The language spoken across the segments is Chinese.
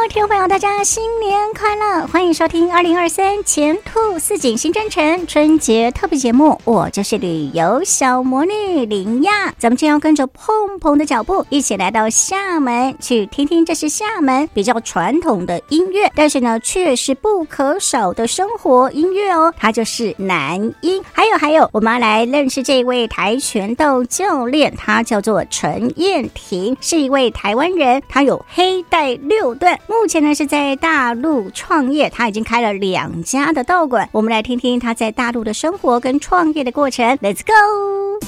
Hello，听众朋友，大家新年快乐！欢迎收听二零二三前兔似锦新征程春节特别节目，我就是旅游小魔女林亚。咱们今天要跟着碰碰的脚步，一起来到厦门，去听听这是厦门比较传统的音乐，但是呢，却是不可少的生活音乐哦。它就是南音。还有还有，我们要来认识这一位跆拳道教练，他叫做陈彦婷，是一位台湾人，他有黑带六段。目前呢是在大陆创业，他已经开了两家的道馆。我们来听听他在大陆的生活跟创业的过程。Let's go！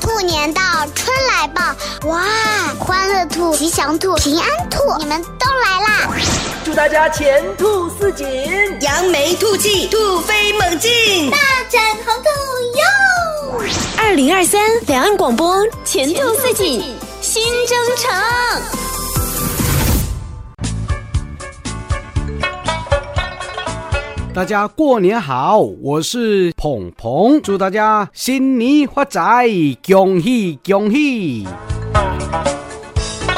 兔年到，春来报，哇！欢乐兔、吉祥兔、平安兔，你们都来啦！祝大家前兔似锦，扬眉吐气，兔飞猛进，大展宏图哟！二零二三两岸广播前兔似锦新征程。大家过年好，我是鹏鹏，祝大家新年发财，恭喜恭喜！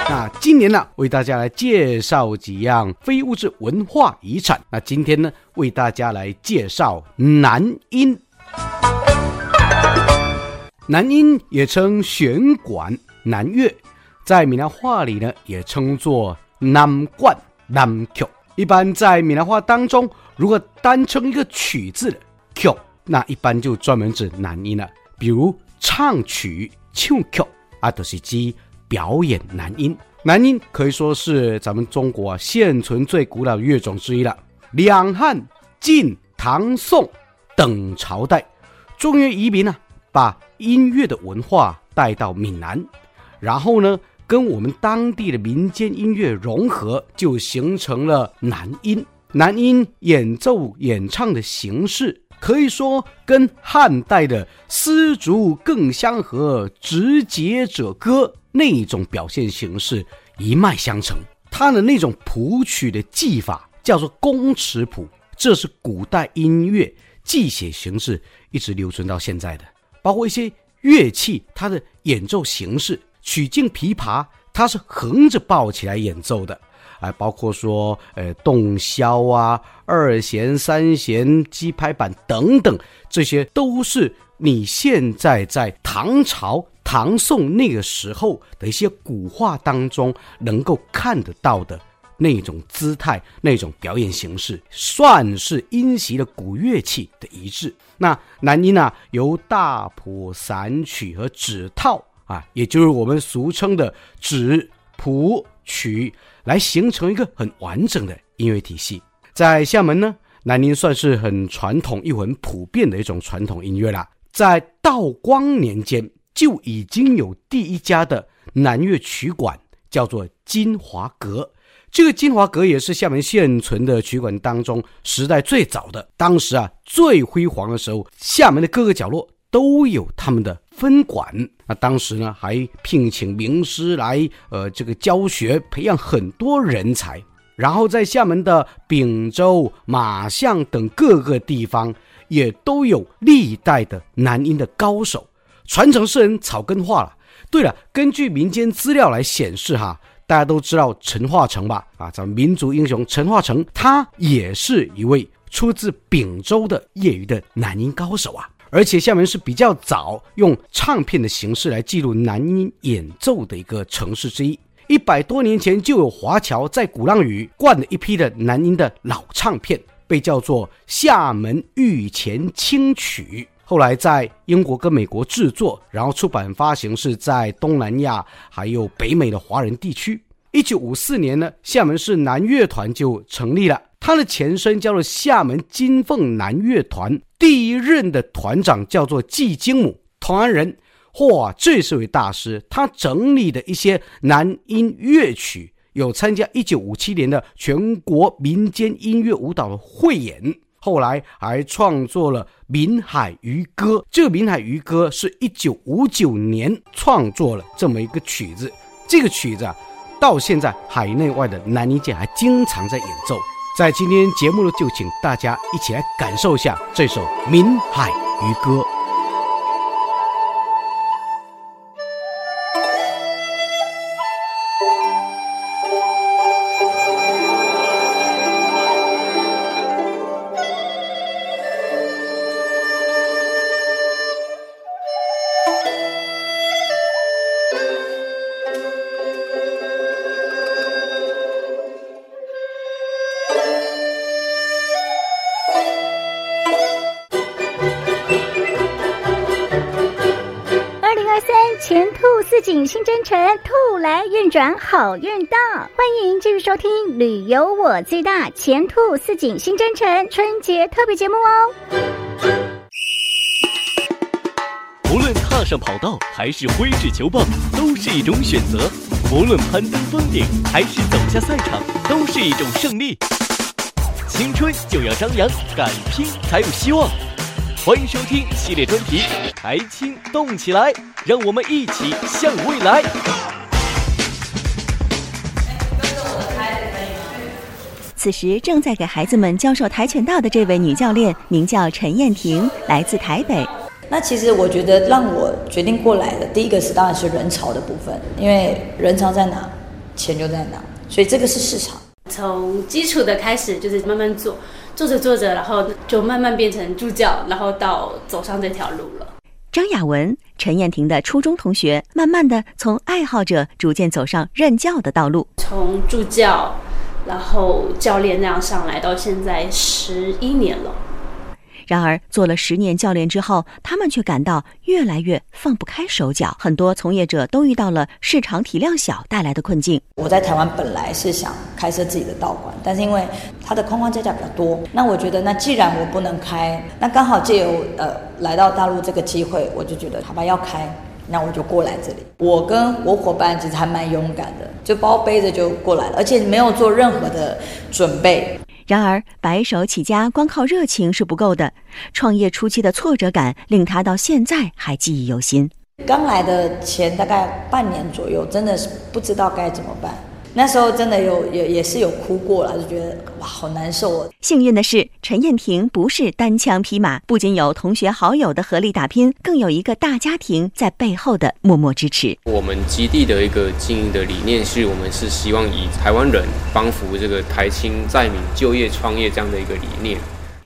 那今年呢，为大家来介绍几样非物质文化遗产。那今天呢，为大家来介绍南音。南音也称弦管、南乐，在闽南话里呢，也称作南管、南曲。一般在闽南话当中，如果单称一个曲字的曲，那一般就专门指男音了。比如唱曲、唱曲啊，都是指表演男音。男音可以说是咱们中国现存最古老的乐种之一了。两汉、晋、唐、宋等朝代，中原移民呢，把音乐的文化带到闽南，然后呢，跟我们当地的民间音乐融合，就形成了男音。南音演奏演唱的形式，可以说跟汉代的丝竹更相和，直节者歌那种表现形式一脉相承。它的那种谱曲的技法叫做工尺谱，这是古代音乐记写形式一直留存到现在的。包括一些乐器，它的演奏形式，曲径琵琶，它是横着抱起来演奏的。还包括说，呃，洞箫啊、二弦、三弦、击拍板等等，这些都是你现在在唐朝、唐宋那个时候的一些古画当中能够看得到的那种姿态、那种表演形式，算是音习的古乐器的遗址。那南音啊，由大谱、散曲和指套啊，也就是我们俗称的指谱曲。来形成一个很完整的音乐体系。在厦门呢，南音算是很传统又很普遍的一种传统音乐啦。在道光年间就已经有第一家的南乐曲馆，叫做金华阁。这个金华阁也是厦门现存的曲馆当中时代最早的。当时啊，最辉煌的时候，厦门的各个角落都有他们的分馆。那当时呢，还聘请名师来，呃，这个教学，培养很多人才。然后在厦门的丙州、马巷等各个地方，也都有历代的南音的高手，传承是人草根化了。对了，根据民间资料来显示，哈，大家都知道陈化成吧？啊，咱们民族英雄陈化成，他也是一位出自丙州的业余的南音高手啊。而且厦门是比较早用唱片的形式来记录南音演奏的一个城市之一。一百多年前就有华侨在鼓浪屿灌了一批的南音的老唱片，被叫做《厦门御前清曲》。后来在英国跟美国制作，然后出版发行是在东南亚还有北美的华人地区。一九五四年呢，厦门市南乐团就成立了。它的前身叫做厦门金凤南乐团，第一任的团长叫做季金姆，同安人。嚯，这是位大师，他整理的一些南音乐曲，有参加一九五七年的全国民间音乐舞蹈的汇演，后来还创作了《闽海渔歌》。这个《闽海渔歌》是一九五九年创作了这么一个曲子，这个曲子啊。到现在海内外的男一届还经常在演奏。在今天节目呢，就请大家一起来感受一下这首《闽海渔歌》。前兔似锦新征程，兔来运转好运到。欢迎继续收听《旅游我最大》前兔似锦新征程春节特别节目哦。无论踏上跑道还是挥掷球棒，都是一种选择；无论攀登峰顶还是走下赛场，都是一种胜利。青春就要张扬，敢拼才有希望。欢迎收听系列专题《台青动起来》。让我们一起向未来。此时正在给孩子们教授跆拳道的这位女教练，名叫陈燕婷，来自台北。那其实我觉得让我决定过来的，第一个是当然是人潮的部分，因为人潮在哪，钱就在哪，所以这个是市场。从基础的开始，就是慢慢做，做着做着，然后就慢慢变成助教，然后到走上这条路了。张雅文，陈燕婷的初中同学，慢慢的从爱好者逐渐走上任教的道路。从助教，然后教练那样上来，到现在十一年了。然而，做了十年教练之后，他们却感到越来越放不开手脚。很多从业者都遇到了市场体量小带来的困境。我在台湾本来是想开设自己的道馆，但是因为它的框框架架比较多，那我觉得，那既然我不能开，那刚好借由呃来到大陆这个机会，我就觉得好吧，要开，那我就过来这里。我跟我伙伴其实还蛮勇敢的，就包背着就过来了，而且没有做任何的准备。然而，白手起家光靠热情是不够的。创业初期的挫折感令他到现在还记忆犹新。刚来的前大概半年左右，真的是不知道该怎么办。那时候真的有也也是有哭过了，就觉得哇，好难受哦。幸运的是，陈燕婷不是单枪匹马，不仅有同学好友的合力打拼，更有一个大家庭在背后的默默支持。我们基地的一个经营的理念是，我们是希望以台湾人帮扶这个台青在民就业创业这样的一个理念。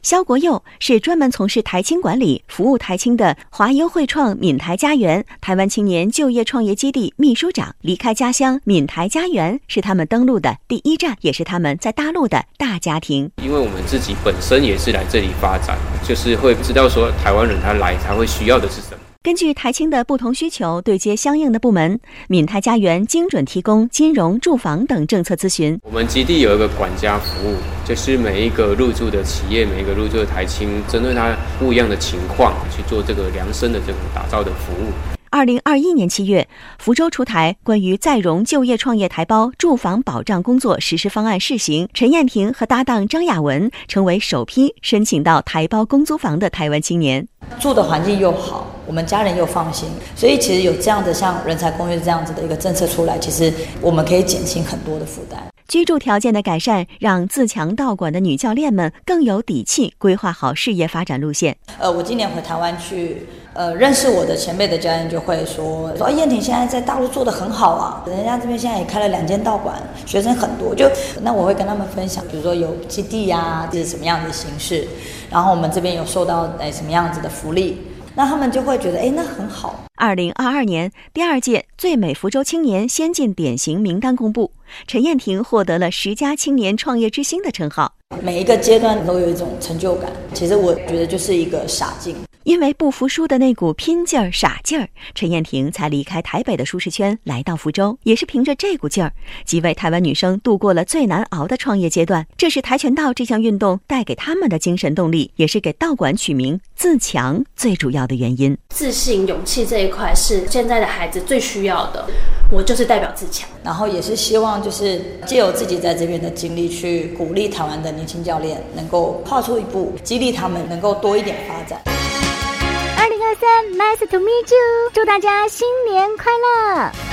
肖国佑是专门从事台青管理、服务台青的华优汇创闽台家园台湾青年就业创业基地秘书长。离开家乡，闽台家园是他们登陆的第一站，也是他们在大陆的大家庭。因为我们自己本身也是来这里发展，就是会知道说台湾人他来他会需要的是什么。根据台青的不同需求，对接相应的部门，闽台家园精准提供金融、住房等政策咨询。我们基地有一个管家服务，就是每一个入驻的企业，每一个入驻的台青，针对他不一样的情况去做这个量身的这种打造的服务。二零二一年七月，福州出台关于再融就业创业台胞住房保障工作实施方案试行。陈燕婷和搭档张雅文成为首批申请到台胞公租房的台湾青年。住的环境又好，我们家人又放心，所以其实有这样的像人才公寓这样子的一个政策出来，其实我们可以减轻很多的负担。居住条件的改善，让自强道馆的女教练们更有底气规划好事业发展路线。呃，我今年回台湾去。呃，认识我的前辈的教练就会说说，燕婷现在在大陆做得很好啊，人家这边现在也开了两间道馆，学生很多。就那我会跟他们分享，比如说有基地呀、啊，这是什么样的形式，然后我们这边有受到哎什么样子的福利，那他们就会觉得哎那很好。二零二二年第二届最美福州青年先进典型名单公布，陈燕婷获得了十佳青年创业之星的称号。每一个阶段都有一种成就感，其实我觉得就是一个傻劲。因为不服输的那股拼劲儿、傻劲儿，陈燕婷才离开台北的舒适圈，来到福州。也是凭着这股劲儿，几位台湾女生度过了最难熬的创业阶段。这是跆拳道这项运动带给他们的精神动力，也是给道馆取名“自强”最主要的原因。自信、勇气这一块是现在的孩子最需要的。我就是代表自强，然后也是希望就是借由自己在这边的经历，去鼓励台湾的年轻教练能够跨出一步，激励他们能够多一点发展。，Nice to meet you！祝大家新年快乐！